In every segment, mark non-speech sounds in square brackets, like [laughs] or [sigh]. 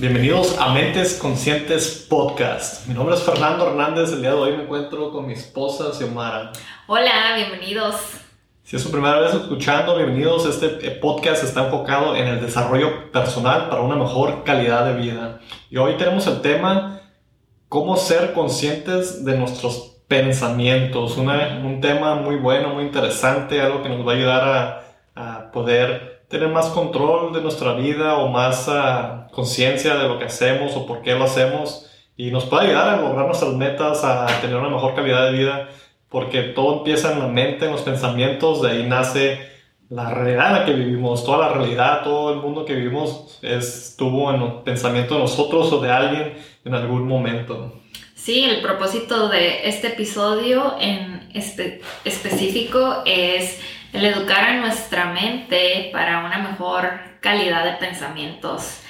Bienvenidos a Mentes Conscientes Podcast. Mi nombre es Fernando Hernández. El día de hoy me encuentro con mi esposa Xiomara. Hola, bienvenidos. Si es su primera vez escuchando, bienvenidos. Este podcast está enfocado en el desarrollo personal para una mejor calidad de vida. Y hoy tenemos el tema cómo ser conscientes de nuestros pensamientos. un tema muy bueno, muy interesante, algo que nos va a ayudar a, a poder tener más control de nuestra vida o más uh, conciencia de lo que hacemos o por qué lo hacemos y nos puede ayudar a lograr nuestras metas, a tener una mejor calidad de vida, porque todo empieza en la mente, en los pensamientos, de ahí nace la realidad en la que vivimos, toda la realidad, todo el mundo que vivimos estuvo en el pensamiento de nosotros o de alguien en algún momento. Sí, el propósito de este episodio en este específico es el educar a nuestra mente para una mejor calidad de pensamientos.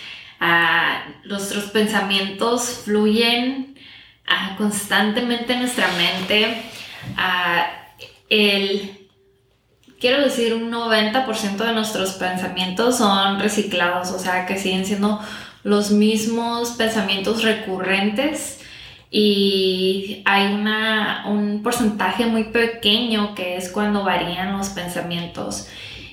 Ah, nuestros pensamientos fluyen ah, constantemente en nuestra mente. Ah, el, quiero decir, un 90% de nuestros pensamientos son reciclados, o sea, que siguen siendo los mismos pensamientos recurrentes y hay una, un porcentaje muy pequeño que es cuando varían los pensamientos.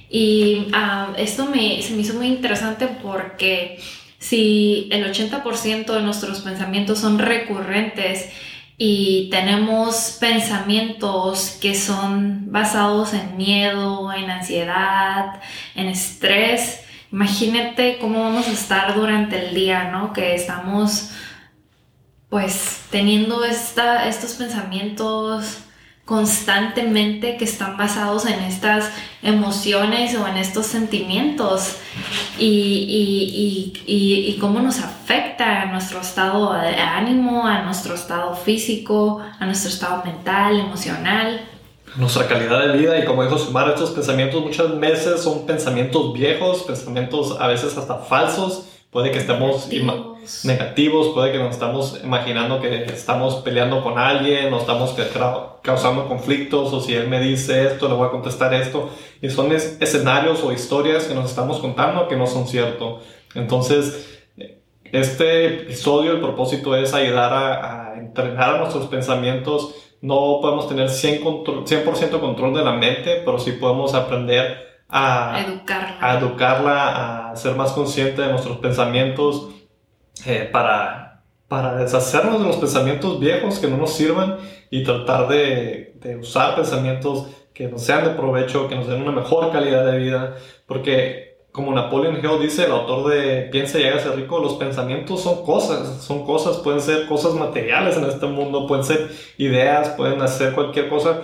Y ah, esto me, se me hizo muy interesante porque si el 80% de nuestros pensamientos son recurrentes y tenemos pensamientos que son basados en miedo, en ansiedad, en estrés, imagínate cómo vamos a estar durante el día, ¿no? Que estamos pues teniendo esta, estos pensamientos constantemente que están basados en estas emociones o en estos sentimientos y, y, cómo nos afecta a nuestro estado de ánimo, a nuestro estado físico, a nuestro estado mental, emocional. Nuestra calidad de vida y como dijo Sumar, estos pensamientos muchas veces son pensamientos viejos, pensamientos a veces hasta falsos, puede que estemos negativos, puede que nos estamos imaginando que estamos peleando con alguien o estamos causando conflictos o si él me dice esto, le voy a contestar esto. Y son escenarios o historias que nos estamos contando que no son ciertos. Entonces, este episodio, el propósito es ayudar a, entrenar nuestros pensamientos. No podemos tener 100%, 100 control de la mente, pero sí podemos aprender a educarla. a educarla, a ser más consciente de nuestros pensamientos eh, para, para deshacernos de los pensamientos viejos que no nos sirvan y tratar de, de usar pensamientos que nos sean de provecho, que nos den una mejor calidad de vida, porque como Napoleon Hill dice, el autor de Piensa y hágase rico, los pensamientos son cosas, son cosas, pueden ser cosas materiales en este mundo, pueden ser ideas, pueden hacer cualquier cosa,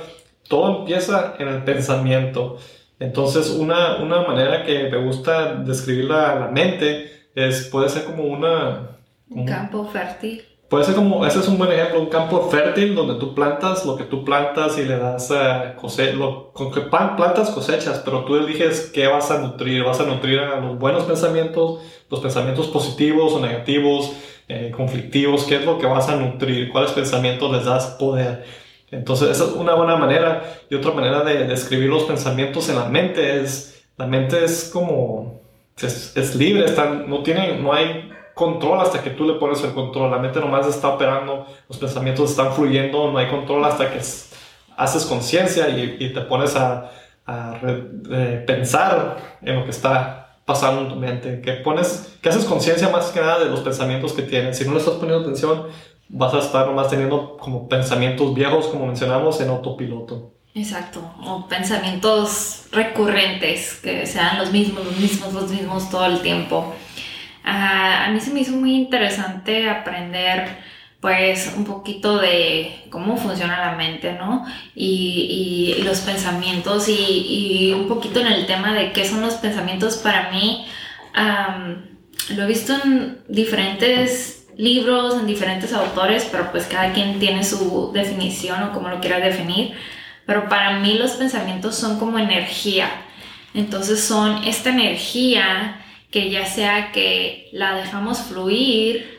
todo empieza en el pensamiento. Entonces, una, una manera que me gusta describir la, la mente es, puede ser como una... un campo fértil. Puede ser como, ese es un buen ejemplo, un campo fértil donde tú plantas lo que tú plantas y le das a lo, con que plantas cosechas, pero tú eliges qué vas a nutrir, vas a nutrir a los buenos pensamientos, los pensamientos positivos o negativos, eh, conflictivos, qué es lo que vas a nutrir, cuáles pensamientos les das poder. Entonces, esa es una buena manera. Y otra manera de describir los pensamientos en la mente es, la mente es como es, libre, está, no, tiene, no hay control hasta que tú le pones el control. La mente nomás está operando, los pensamientos están fluyendo, no hay control hasta que haces conciencia y, te pones a, eh, pensar en lo que está pasando en tu mente, que pones, que haces conciencia más que nada de los pensamientos que tienes. Si no le estás poniendo atención, vas a estar nomás teniendo como pensamientos viejos, como mencionamos, en autopiloto. Exacto, o pensamientos recurrentes, que sean los mismos, los mismos, los mismos todo el tiempo. Ah, a mí se me hizo muy interesante aprender pues un poquito de cómo funciona la mente, ¿no? Y, y los pensamientos y, y, un poquito en el tema de qué son los pensamientos para mí. lo he visto en diferentes libros, en diferentes autores, pero pues cada quien tiene su definición o cómo lo quiera definir pero para mí los pensamientos son como energía. Entonces son esta energía que ya sea que la dejamos fluir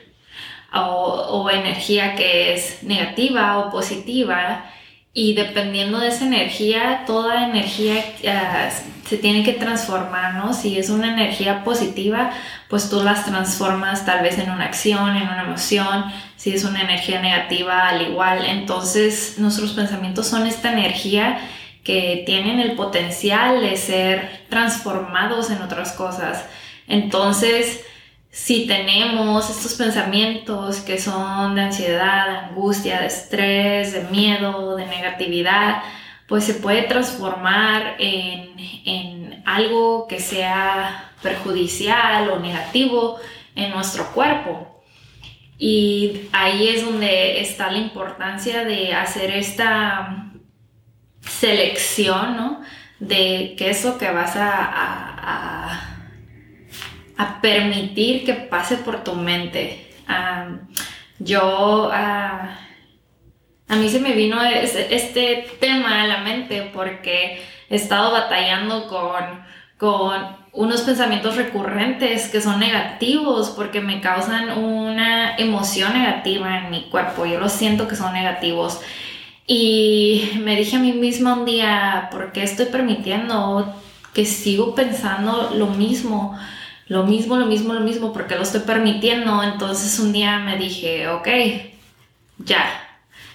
o, energía que es negativa o positiva y dependiendo de esa energía, toda energía ah, se tiene que transformar, ¿no? Si es una energía positiva, pues tú las transformas tal vez en una acción, en una emoción. Si es una energía negativa, al igual. Entonces, nuestros pensamientos son esta energía que tienen el potencial de ser transformados en otras cosas. Entonces, si tenemos estos pensamientos que son de ansiedad, de angustia, de estrés, de miedo, de negatividad, pues se puede transformar en, en algo que sea perjudicial o negativo en nuestro cuerpo. Y ahí es donde está la importancia de hacer esta selección, ¿no? De qué es lo que vas a a permitir que pase por tu mente. yo, a mí se me vino este, tema a la mente porque he estado batallando con, con unos pensamientos recurrentes que son negativos porque me causan una emoción negativa en mi cuerpo. Yo lo siento que son negativos. Y me dije a mí misma un día, ¿por qué estoy permitiendo que sigo pensando lo mismo? Lo mismo, lo mismo, lo mismo, porque lo estoy permitiendo. Entonces un día me dije, ok, ya,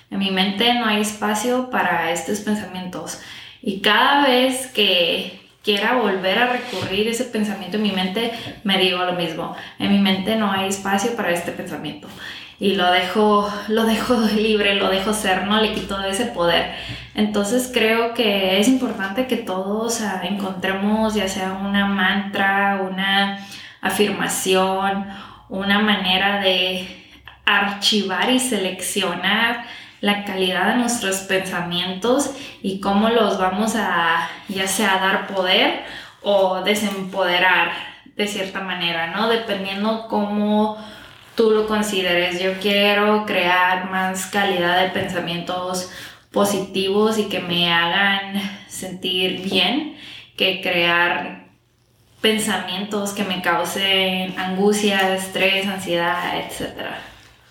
en mi mente no hay espacio para estos pensamientos. Y cada vez que quiera volver a recurrir ese pensamiento en mi mente, me digo lo mismo. En mi mente no hay espacio para este pensamiento y lo dejo, lo dejo [laughs] libre, lo dejo ser, no le quito ese poder. Entonces creo que es importante que todos encontremos ya sea una mantra, una afirmación, una manera de archivar y seleccionar la calidad de nuestros pensamientos y cómo los vamos a ya sea dar poder o desempoderar de cierta manera, ¿no? Dependiendo cómo tú lo consideres. Yo quiero crear más calidad de pensamientos positivos y que me hagan sentir bien que crear pensamientos que me causen angustia, estrés, ansiedad, etc.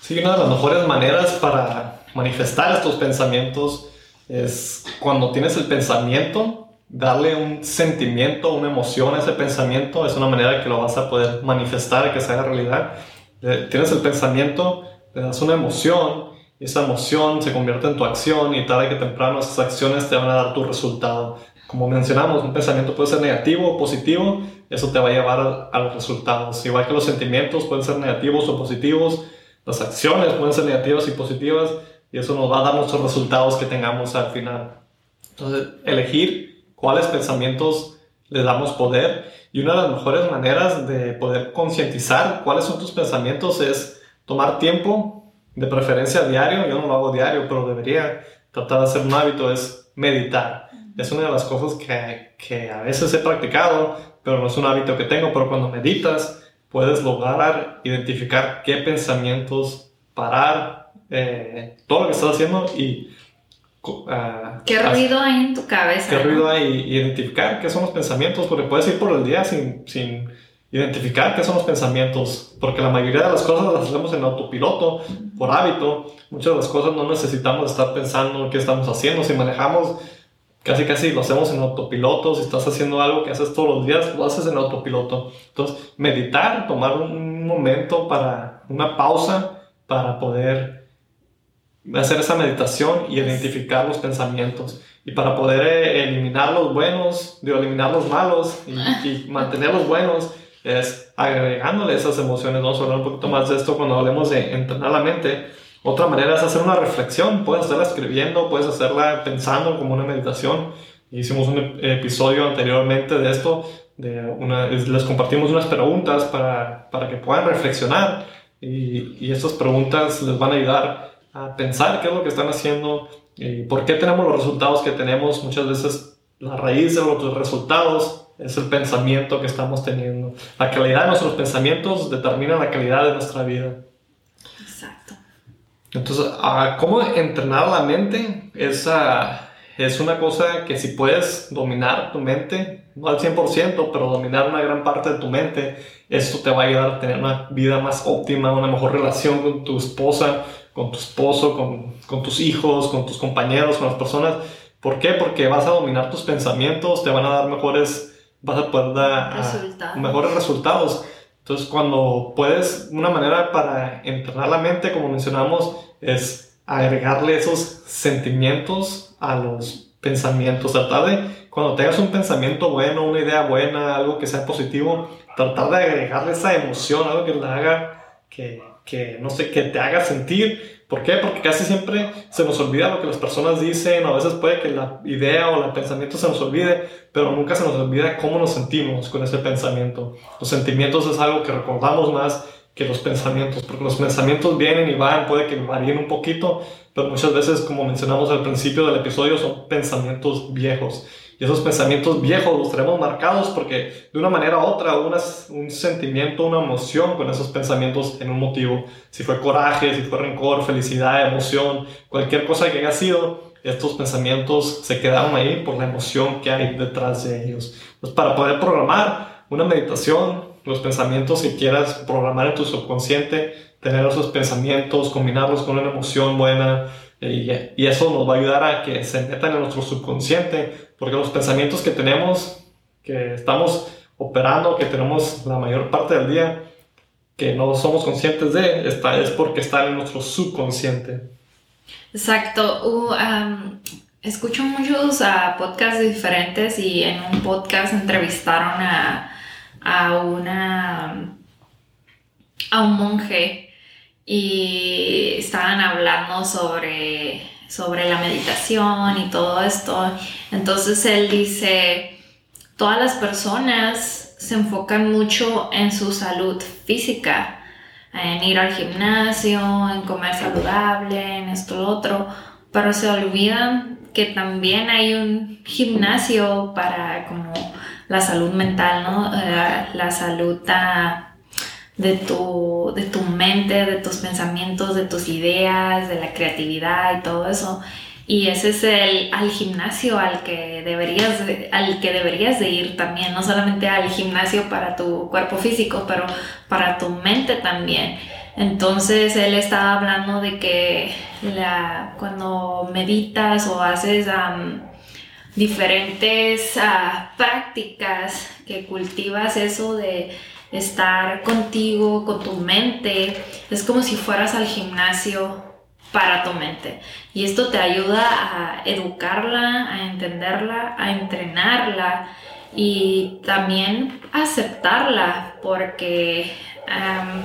Sí, una de las mejores maneras para manifestar estos pensamientos es cuando tienes el pensamiento, darle un sentimiento, una emoción a ese pensamiento, es una manera que lo vas a poder manifestar, que se haga realidad tienes el pensamiento, le das una emoción, y esa emoción se convierte en tu acción y tarde que temprano esas acciones te van a dar tu resultado. Como mencionamos, un pensamiento puede ser negativo o positivo, eso te va a llevar a, los resultados. Igual que los sentimientos pueden ser negativos o positivos, las acciones pueden ser negativas y positivas y eso nos va a dar nuestros resultados que tengamos al final. Entonces, elegir cuáles pensamientos le damos poder y una de las mejores maneras de poder concientizar cuáles son tus pensamientos es tomar tiempo, de preferencia diario, yo no lo hago diario, pero debería tratar de hacer un hábito, es meditar. Es una de las cosas que, que a veces he practicado, pero no es un hábito que tengo, pero cuando meditas puedes lograr identificar qué pensamientos parar, eh, todo lo que estás haciendo y Ah, ¿Qué ruido hay en tu cabeza? ¿Qué ruido hay? Identificar qué son los pensamientos, porque puedes ir por el día sin, sin identificar qué son los pensamientos, porque la mayoría de las cosas las hacemos en autopiloto, por hábito. Muchas de las cosas no necesitamos estar pensando qué estamos haciendo. Si manejamos, casi casi lo hacemos en autopiloto. Si estás haciendo algo que haces todos los días, lo haces en autopiloto. Entonces, meditar, tomar un momento para una pausa para poder hacer esa meditación y identificar los pensamientos. Y para poder eh, eliminar los buenos, de eliminar los malos y, [laughs] mantener los buenos, es agregándole esas emociones. Vamos a hablar un poquito más de esto cuando hablemos de entrenar la mente. Otra manera es hacer una reflexión. Puedes hacerla escribiendo, puedes hacerla pensando como una meditación. Hicimos un episodio anteriormente de esto. De una, les compartimos unas preguntas para, para que puedan reflexionar. Y, y estas preguntas les van a ayudar a pensar qué es lo que están haciendo y por qué tenemos los resultados que tenemos. Muchas veces la raíz de los resultados es el pensamiento que estamos teniendo. La calidad de nuestros pensamientos determina la calidad de nuestra vida. Exacto. Entonces, ¿cómo entrenar la mente? Esa es una cosa que si puedes dominar tu mente, no al 100%, pero dominar una gran parte de tu mente, esto te va a ayudar a tener una vida más óptima, una mejor relación con tu esposa, con tu esposo, con, con tus hijos, con tus compañeros, con las personas. ¿Por qué? Porque vas a dominar tus pensamientos, te van a dar mejores, vas a poder dar Resultados. mejores resultados. Entonces, cuando puedes, una manera para entrenar la mente, como mencionamos, es agregarle esos sentimientos a los pensamientos. Tratar de, cuando tengas un pensamiento bueno, una idea buena, algo que sea positivo, tratar de agregarle esa emoción, algo que le haga, que, que no sé, que te haga sentir. ¿Por qué? Porque casi siempre se nos olvida lo que las personas dicen, o a veces puede que la idea o el pensamiento se nos olvide, pero nunca se nos olvida cómo nos sentimos con ese pensamiento. Los sentimientos es algo que recordamos más que los pensamientos, porque los pensamientos vienen y van, puede que varíen un poquito, pero muchas veces, como mencionamos al principio del episodio, son pensamientos viejos. Y esos pensamientos viejos los tenemos marcados porque de una manera u otra una, un sentimiento, una emoción con esos pensamientos en un motivo. Si fue coraje, si fue rencor, felicidad, emoción, cualquier cosa que haya sido, estos pensamientos se quedaron ahí por la emoción que hay detrás de ellos. Pues para poder programar una meditación, los pensamientos que quieras programar en tu subconsciente, tener esos pensamientos, combinarlos con una emoción buena, y, y, eso nos va a ayudar a que se metan en nuestro subconsciente, porque los pensamientos que tenemos, que estamos operando, que tenemos la mayor parte del día, que no somos conscientes de, está, es porque están en nuestro subconsciente. Exacto. Uh, escucho muchos uh, podcasts diferentes y en un podcast entrevistaron a, a una a un monje y hablando sobre, sobre la meditación y todo esto. Entonces él dice, todas las personas se enfocan mucho en su salud física, en ir al gimnasio, en comer saludable, en esto, lo otro, pero se olvidan que también hay un gimnasio para como la salud mental, ¿no? La, la salud... de tu, de tu mente, de tus pensamientos, de tus ideas, de la creatividad y todo eso. Y ese es el al gimnasio al que deberías de, al que deberías de ir también, no solamente al gimnasio para tu cuerpo físico, pero para tu mente también. Entonces él estaba hablando de que la, cuando meditas o haces diferentes uh, prácticas que cultivas eso de estar contigo, con tu mente, es como si fueras al gimnasio para tu mente. Y esto te ayuda a educarla, a entenderla, a entrenarla y también aceptarla porque um,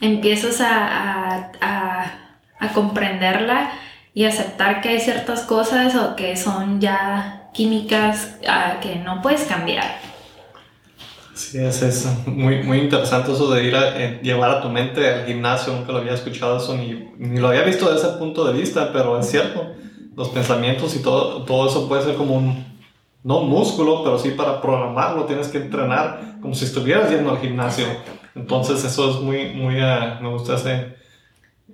empiezas a, a, a, comprenderla y aceptar que hay ciertas cosas o que son ya químicas uh, que no puedes cambiar. Sí, es, es muy, muy interesante eso de ir a eh, llevar a tu mente al gimnasio, nunca lo había escuchado eso, ni, ni, lo había visto desde ese punto de vista, pero es cierto, los pensamientos y todo, todo eso puede ser como un, no un músculo, pero sí para programarlo tienes que entrenar como si estuvieras yendo al gimnasio. Entonces eso es muy, muy, uh, me gusta ese,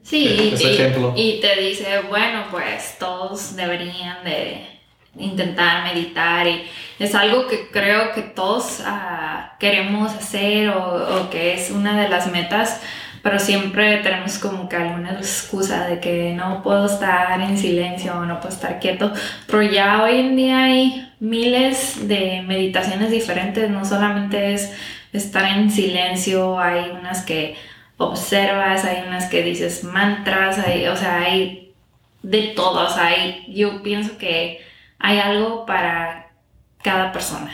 sí, ese y, ejemplo. Y te dice, bueno, pues todos deberían de intentar meditar y es algo que creo que todos uh, queremos hacer o, o, que es una de las metas, pero siempre tenemos como que alguna excusa de que no puedo estar en silencio o no puedo estar quieto, pero ya hoy en día hay miles de meditaciones diferentes, no solamente es estar en silencio, hay unas que observas, hay unas que dices mantras, hay, o sea, hay de todos, hay, yo pienso que hay algo para cada persona.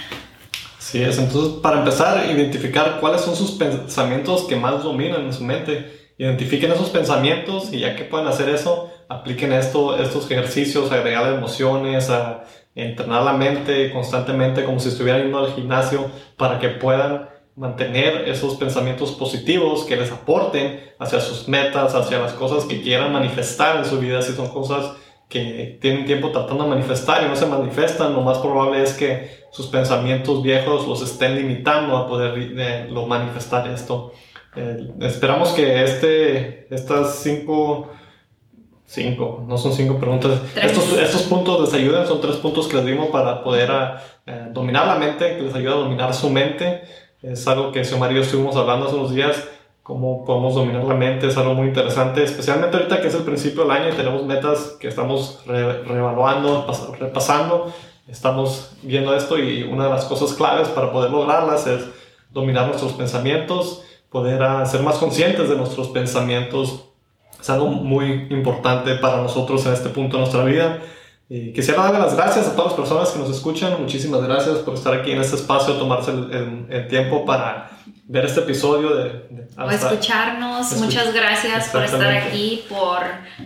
Sí, es. Entonces, para empezar, identificar cuáles son sus pensamientos que más dominan en su mente. Identifiquen esos pensamientos y ya que pueden hacer eso, apliquen esto, estos ejercicios, agregar emociones, a entrenar la mente constantemente como si estuvieran yendo al gimnasio para que puedan mantener esos pensamientos positivos que les aporten hacia sus metas, hacia las cosas que quieran manifestar en su vida, si son cosas que tienen tiempo tratando de manifestar y no se manifiestan, lo más probable es que sus pensamientos viejos los estén limitando a poder eh, lo manifestar esto. Eh, esperamos que este, estas cinco, cinco, no son cinco preguntas, estos, estos, puntos les ayuden, son tres puntos que les dimos para poder eh, dominar la mente, que les ayuda a dominar su mente. Es algo que Xiomara y yo estuvimos hablando hace unos días cómo podemos dominar la mente, es algo muy interesante, especialmente ahorita que es el principio del año y tenemos metas que estamos reevaluando, repasando, estamos viendo esto y una de las cosas claves para poder lograrlas es dominar nuestros pensamientos, poder ah, ser más conscientes de nuestros pensamientos, es algo muy importante para nosotros en este punto de nuestra vida. Y quisiera darle las gracias a todas las personas que nos escuchan. Muchísimas gracias por estar aquí en este espacio, tomarse el, tiempo para ver este episodio. De, o escucharnos. Muchas gracias por estar aquí, por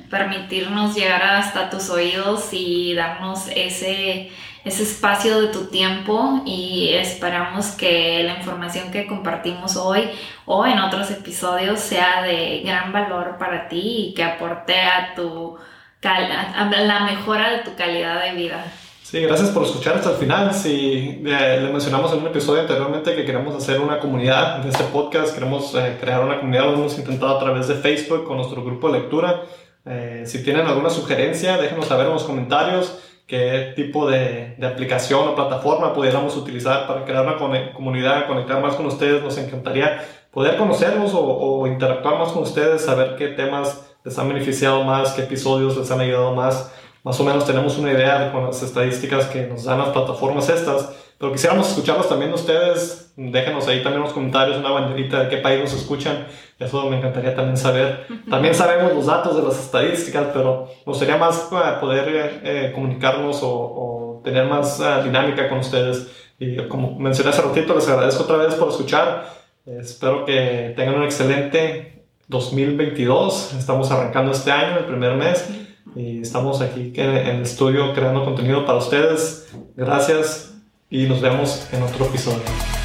permitirnos llegar hasta tus oídos y darnos ese, ese espacio de tu tiempo. Y esperamos que la información que compartimos hoy o en otros episodios sea de gran valor para ti y que aporte a tu la mejora de tu calidad de vida. Sí, gracias por escuchar hasta el final. Si le mencionamos en un episodio anteriormente que queremos hacer una comunidad de este podcast, queremos eh, crear una comunidad, lo hemos intentado a través de Facebook con nuestro grupo de lectura. Eh, si tienen alguna sugerencia, déjenos saber en los comentarios qué tipo de, de, aplicación o plataforma pudiéramos utilizar para crear una comunidad, conectar más con ustedes. Nos encantaría poder conocerlos o, o interactuar más con ustedes, saber qué temas les han beneficiado más, qué episodios les han ayudado más. Más o menos tenemos una idea de con las estadísticas que nos dan las plataformas estas, pero quisiéramos escucharlos también ustedes. Déjenos ahí también los comentarios una banderita de qué país nos escuchan. Eso me encantaría también saber. También sabemos los datos de las estadísticas, pero nos gustaría más eh, poder eh, eh, comunicarnos o, tener más dinámica con ustedes. Y como mencioné hace ratito, les agradezco otra vez por escuchar. espero que tengan un excelente 2022. Estamos arrancando este año, el primer mes, y estamos aquí en el estudio creando contenido para ustedes. Gracias y nos vemos en otro episodio.